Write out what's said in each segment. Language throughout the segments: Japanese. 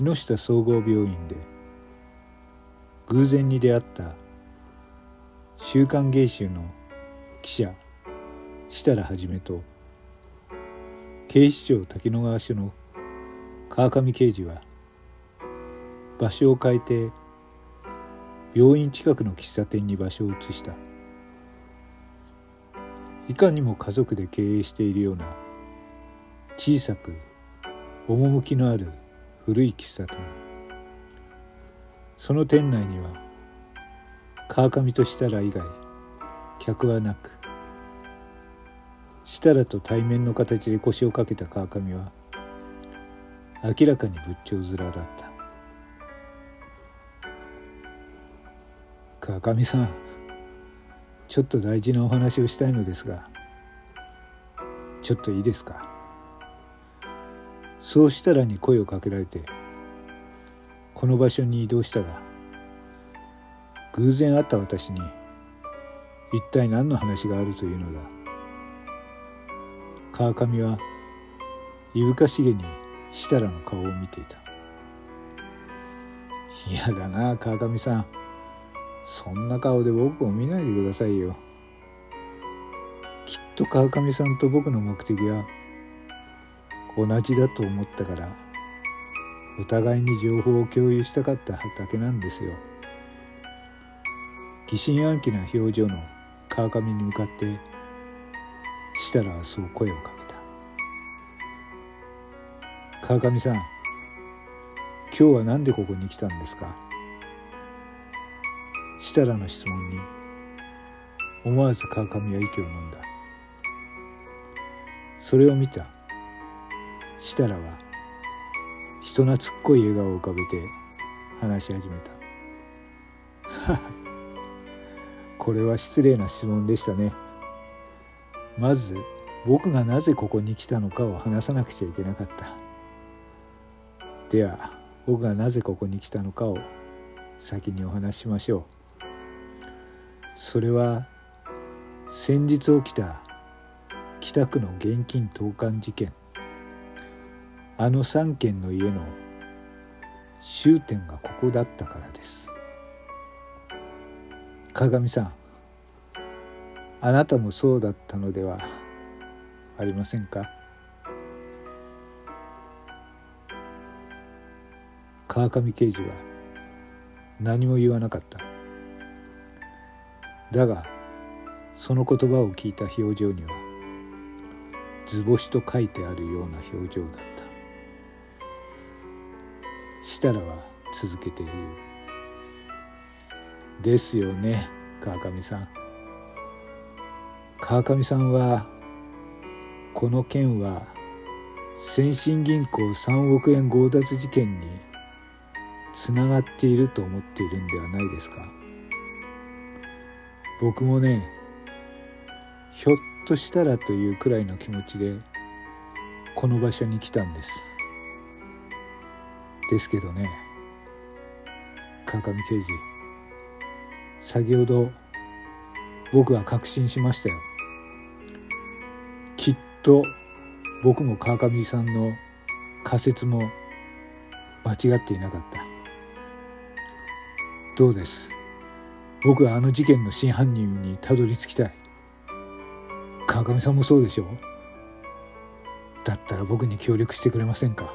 木下総合病院で偶然に出会った「週刊芸集」の記者設楽一と警視庁滝野川署の川上刑事は場所を変えて病院近くの喫茶店に場所を移した。いかにも家族で経営しているような小さく趣のある古い喫茶店。その店内には川上と設楽以外客はなく設楽と対面の形で腰をかけた川上は明らかに仏頂面だった。川上さんちょっと大事なお話をしたいのですがちょっといいですか？そうしたらに声をかけられてこの場所に移動したが偶然会った私に一体何の話があるというのだ。川上はいぶかしげに設楽の顔を見ていた。嫌だな川上さん。そんな顔で僕を見ないでくださいよ。きっと川上さんと僕の目的は同じだと思ったからお互いに情報を共有したかっただけなんですよ。疑心暗鬼な表情の川上に向かって設楽はそう声をかけた。川上さん今日は何でここに来たんですか？設楽の質問に思わず川上は息を飲んだ。それを見た設楽は人懐っこい笑顔を浮かべて話し始めた。これは失礼な質問でしたね。まず僕がなぜここに来たのかを話さなくちゃいけなかった。では僕がなぜここに来たのかを先にお話ししましょう。それは先日起きた北区の現金投函事件。あの3軒の家の終点がここだったからです。鏡さんあなたもそうだったのではありませんか？川上刑事は何も言わなかった。だがその言葉を聞いた表情には図星と書いてあるような表情だった。設楽は続けて言うですよね川上さん。川上さんはこの件は先進銀行3億円強奪事件につながっていると思っているんではないですか。僕もねひょっとしたらというくらいの気持ちでこの場所に来たんです。ですけどね。川上刑事。先ほど僕は確信しましたよ。きっと僕も川上さんの仮説も間違っていなかった。どうです？僕はあの事件の真犯人にたどり着きたい。川上さんもそうでしょだったら僕に協力してくれませんか？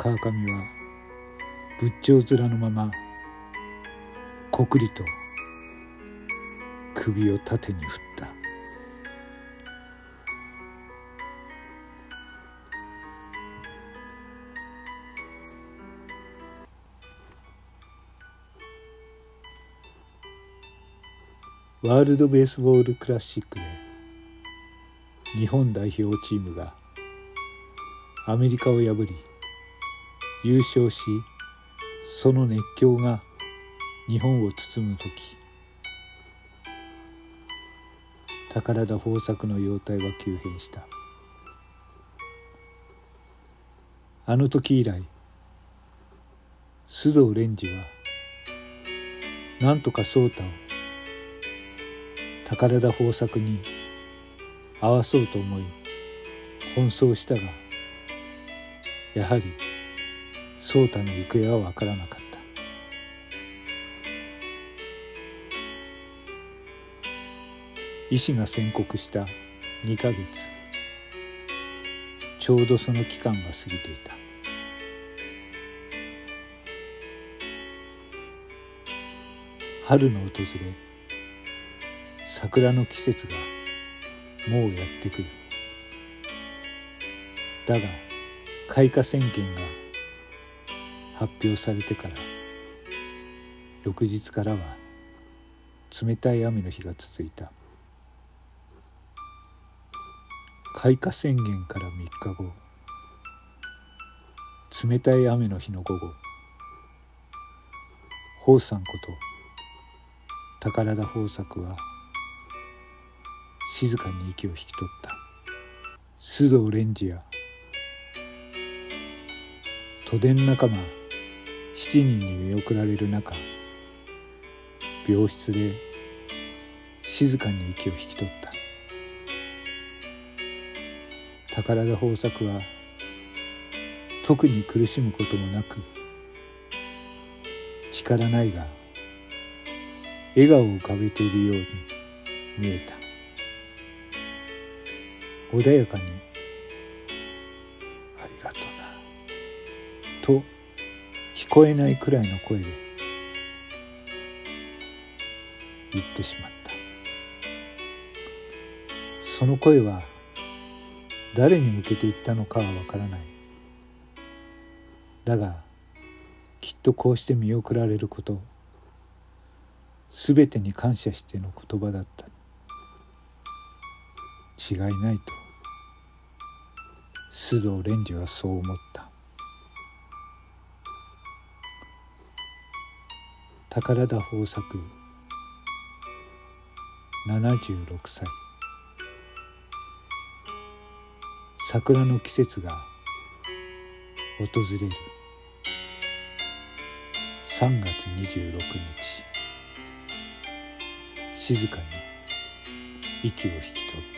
川上は仏頂面のままこくりと首を縦に振った。ワールド・ベースボール・クラシックで日本代表チームがアメリカを破り優勝しその熱狂が日本を包む時。宝田豊作の容体は急変した。あの時以来須藤蓮司はなんとか颯太を宝田豊作に合わそうと思い奔走したがやはり颯太の行方は分からなかった。医師が宣告した2ヶ月。ちょうどその期間が過ぎていた。春の訪れ桜の季節がもうやってくる。だが開花宣言が発表されてから翌日からは冷たい雨の日が続いた。開花宣言から3日後冷たい雨の日の午後宝さんこと宝田豊作は静かに息を引き取った。須藤蓮司や都電仲間7人に見送られる中病室で静かに息を引き取った。宝田豊作は特に苦しむこともなく力ないが笑顔を浮かべているように見えた。穏やかに「ありがとな」と聞こえないくらいの声で言ってしまった。その声は誰に向けて言ったのかはわからない。だがきっとこうして見送られること全てに感謝しての言葉だった。違いないと須藤蓮司はそう思った。宝田豊作。76歳。桜の季節が訪れる。3月26日。静かに息を引き取った